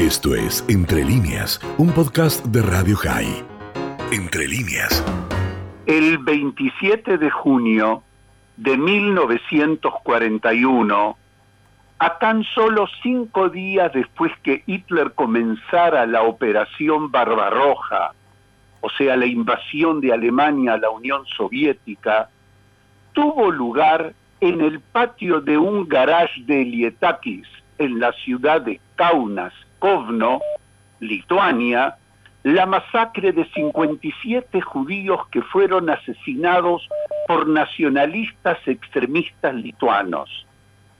Esto es Entre líneas, un podcast de Radio High. Entre líneas. El 27 de junio de 1941, a tan solo cinco días después que Hitler comenzara la Operación Barbarroja, o sea, la invasión de Alemania a la Unión Soviética, tuvo lugar en el patio de un garage de Lietakis, en la ciudad de Kaunas, Kovno, Lituania, la masacre de 57 judíos que fueron asesinados por nacionalistas extremistas lituanos.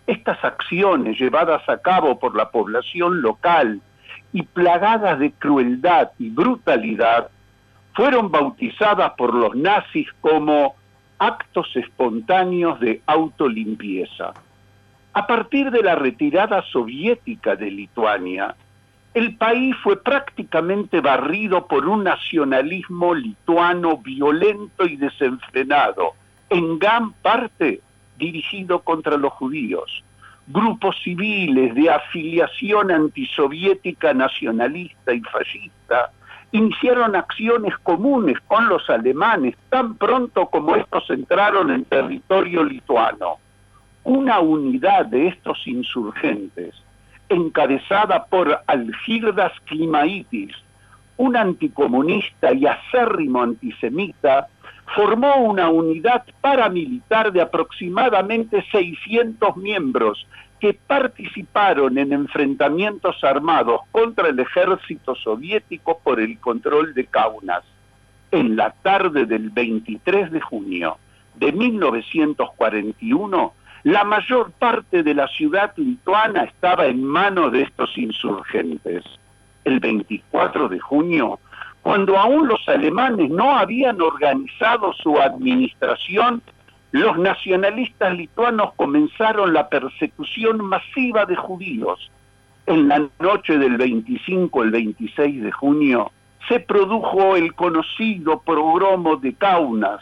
Estas acciones llevadas a cabo por la población local y plagadas de crueldad y brutalidad fueron bautizadas por los nazis como actos espontáneos de autolimpieza. A partir de la retirada soviética de Lituania, el país fue prácticamente barrido por un nacionalismo lituano violento y desenfrenado, en gran parte dirigido contra los judíos. Grupos civiles de afiliación antisoviética, nacionalista y fascista iniciaron acciones comunes con los alemanes tan pronto como estos entraron en territorio lituano. Una unidad de estos insurgentes encabezada por Algirdas Klimaitis, un anticomunista y acérrimo antisemita, formó una unidad paramilitar de aproximadamente 600 miembros que participaron en enfrentamientos armados contra el ejército soviético por el control de Kaunas. En la tarde del 23 de junio de 1941, la mayor parte de la ciudad lituana estaba en manos de estos insurgentes. El 24 de junio, cuando aún los alemanes no habían organizado su administración, los nacionalistas lituanos comenzaron la persecución masiva de judíos. En la noche del 25 al 26 de junio se produjo el conocido progromo de Kaunas,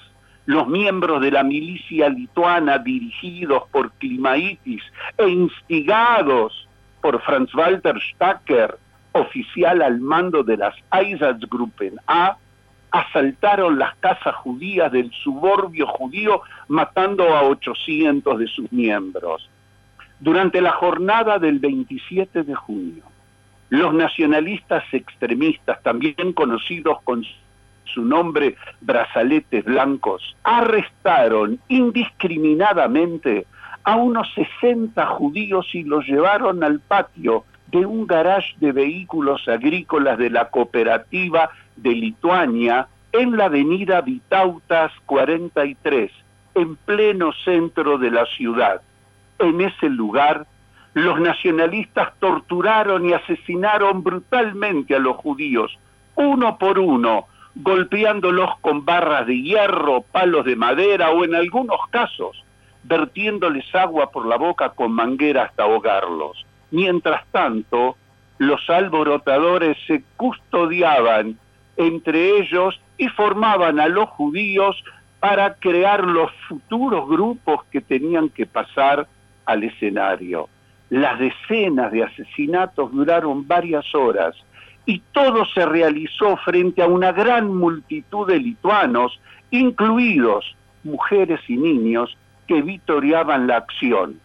los miembros de la milicia lituana dirigidos por Klimaitis e instigados por Franz Walter Stacker, oficial al mando de las Einsatzgruppen A, asaltaron las casas judías del suburbio judío matando a 800 de sus miembros. Durante la jornada del 27 de junio, los nacionalistas extremistas, también conocidos con su nombre brazaletes blancos, arrestaron indiscriminadamente a unos 60 judíos y los llevaron al patio de un garage de vehículos agrícolas de la cooperativa de Lituania en la avenida Vitautas 43, en pleno centro de la ciudad. En ese lugar, los nacionalistas torturaron y asesinaron brutalmente a los judíos, uno por uno, golpeándolos con barras de hierro, palos de madera o en algunos casos vertiéndoles agua por la boca con manguera hasta ahogarlos. Mientras tanto, los alborotadores se custodiaban entre ellos y formaban a los judíos para crear los futuros grupos que tenían que pasar al escenario. Las decenas de asesinatos duraron varias horas y todo se realizó frente a una gran multitud de lituanos, incluidos mujeres y niños, que vitoreaban la acción.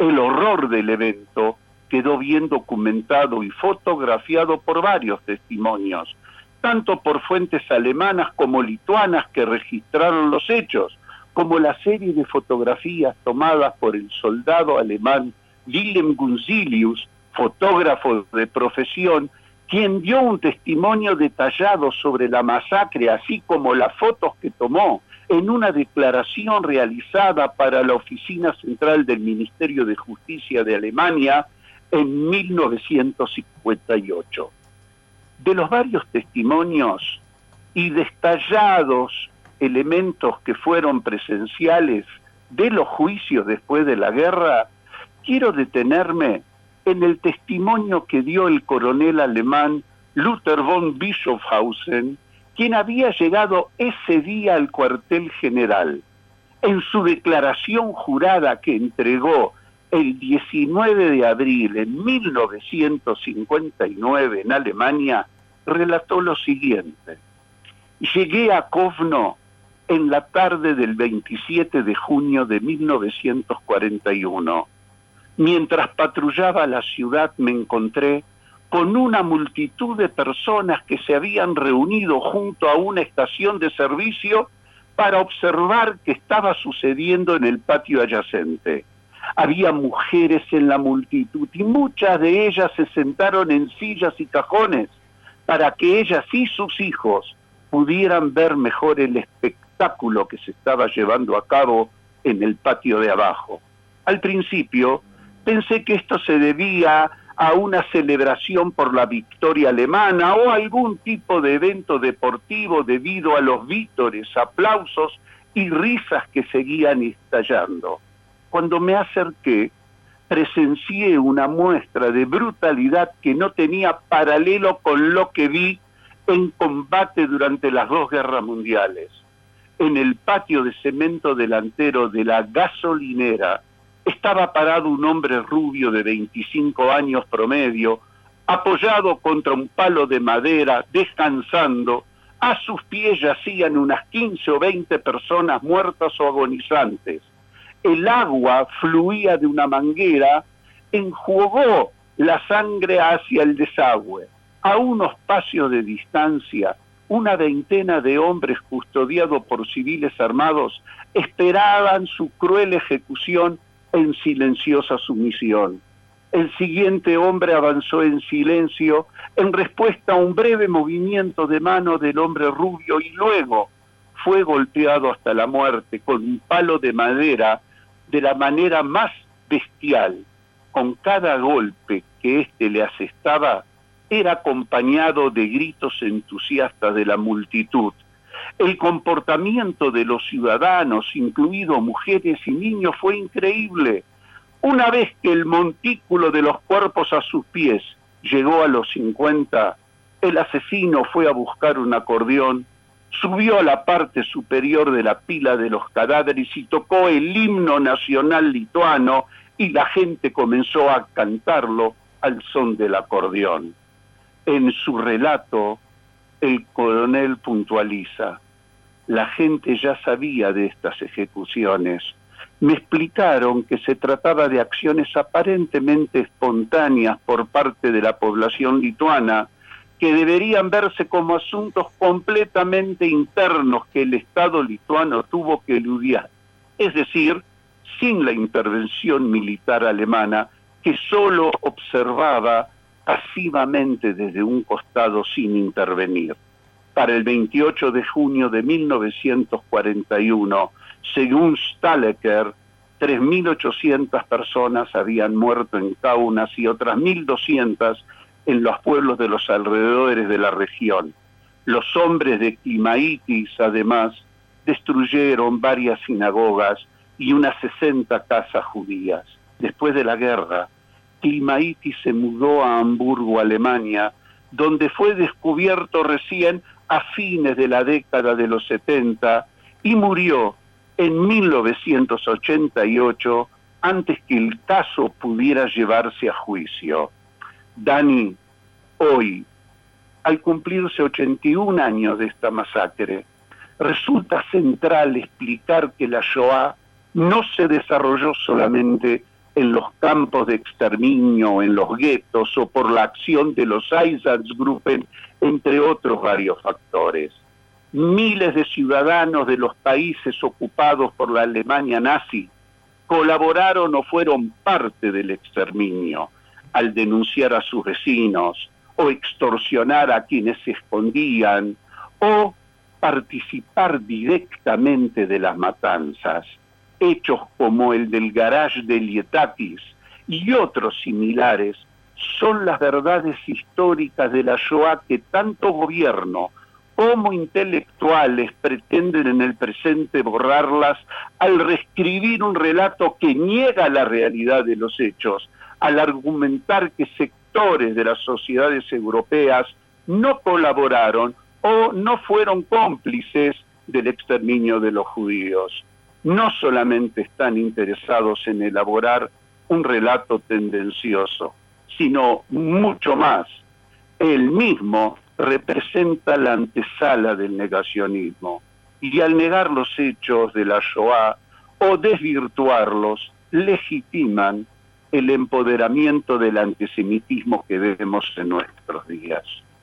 El horror del evento quedó bien documentado y fotografiado por varios testimonios, tanto por fuentes alemanas como lituanas que registraron los hechos, como la serie de fotografías tomadas por el soldado alemán Willem Gunzilius, fotógrafo de profesión, quien dio un testimonio detallado sobre la masacre, así como las fotos que tomó en una declaración realizada para la Oficina Central del Ministerio de Justicia de Alemania en 1958. De los varios testimonios y destallados elementos que fueron presenciales de los juicios después de la guerra, quiero detenerme en el testimonio que dio el coronel alemán Luther von Bischofhausen, quien había llegado ese día al cuartel general. En su declaración jurada que entregó el 19 de abril de 1959 en Alemania, relató lo siguiente. Llegué a Kovno en la tarde del 27 de junio de 1941. Mientras patrullaba la ciudad me encontré con una multitud de personas que se habían reunido junto a una estación de servicio para observar qué estaba sucediendo en el patio adyacente. Había mujeres en la multitud y muchas de ellas se sentaron en sillas y cajones para que ellas y sus hijos pudieran ver mejor el espectáculo que se estaba llevando a cabo en el patio de abajo. Al principio pensé que esto se debía a una celebración por la victoria alemana o algún tipo de evento deportivo debido a los vítores, aplausos y risas que seguían estallando. Cuando me acerqué, presencié una muestra de brutalidad que no tenía paralelo con lo que vi en combate durante las dos guerras mundiales. En el patio de cemento delantero de la gasolinera estaba parado un hombre rubio de 25 años promedio, apoyado contra un palo de madera, descansando. A sus pies yacían unas 15 o 20 personas muertas o agonizantes el agua fluía de una manguera, enjugó la sangre hacia el desagüe. A unos pasos de distancia, una veintena de hombres custodiados por civiles armados esperaban su cruel ejecución en silenciosa sumisión. El siguiente hombre avanzó en silencio en respuesta a un breve movimiento de mano del hombre rubio y luego fue golpeado hasta la muerte con un palo de madera de la manera más bestial, con cada golpe que éste le asestaba, era acompañado de gritos entusiastas de la multitud. El comportamiento de los ciudadanos, incluidos mujeres y niños, fue increíble. Una vez que el montículo de los cuerpos a sus pies llegó a los 50, el asesino fue a buscar un acordeón subió a la parte superior de la pila de los cadáveres y tocó el himno nacional lituano y la gente comenzó a cantarlo al son del acordeón. En su relato, el coronel puntualiza, la gente ya sabía de estas ejecuciones. Me explicaron que se trataba de acciones aparentemente espontáneas por parte de la población lituana, que deberían verse como asuntos completamente internos que el Estado lituano tuvo que eludiar, es decir, sin la intervención militar alemana que solo observaba pasivamente desde un costado sin intervenir. Para el 28 de junio de 1941, según Stalecker, 3.800 personas habían muerto en Kaunas y otras 1.200 en los pueblos de los alrededores de la región. Los hombres de Climaitis, además, destruyeron varias sinagogas y unas 60 casas judías. Después de la guerra, Se mudó a Hamburgo, Alemania, donde fue descubierto recién a fines de la década de los 70 y murió en 1988 antes que el caso pudiera llevarse a juicio. Dani, hoy, al cumplirse 81 años de esta masacre, resulta central explicar que la Shoah no se desarrolló solamente en los campos de exterminio, en los guetos o por la acción de los Einsatzgruppen, entre otros varios factores. Miles de ciudadanos de los países ocupados por la Alemania nazi colaboraron o fueron parte del exterminio al denunciar a sus vecinos o extorsionar a quienes se escondían o participar directamente de las matanzas. Hechos como el del garage de Lietatis y otros similares son las verdades históricas de la Shoah que tanto gobierno como intelectuales pretenden en el presente borrarlas al reescribir un relato que niega la realidad de los hechos, al argumentar que sectores de las sociedades europeas no colaboraron o no fueron cómplices del exterminio de los judíos. No solamente están interesados en elaborar un relato tendencioso, sino mucho más. Él mismo representa la antesala del negacionismo y al negar los hechos de la Shoah o desvirtuarlos, legitiman el empoderamiento del antisemitismo que vemos en nuestros días.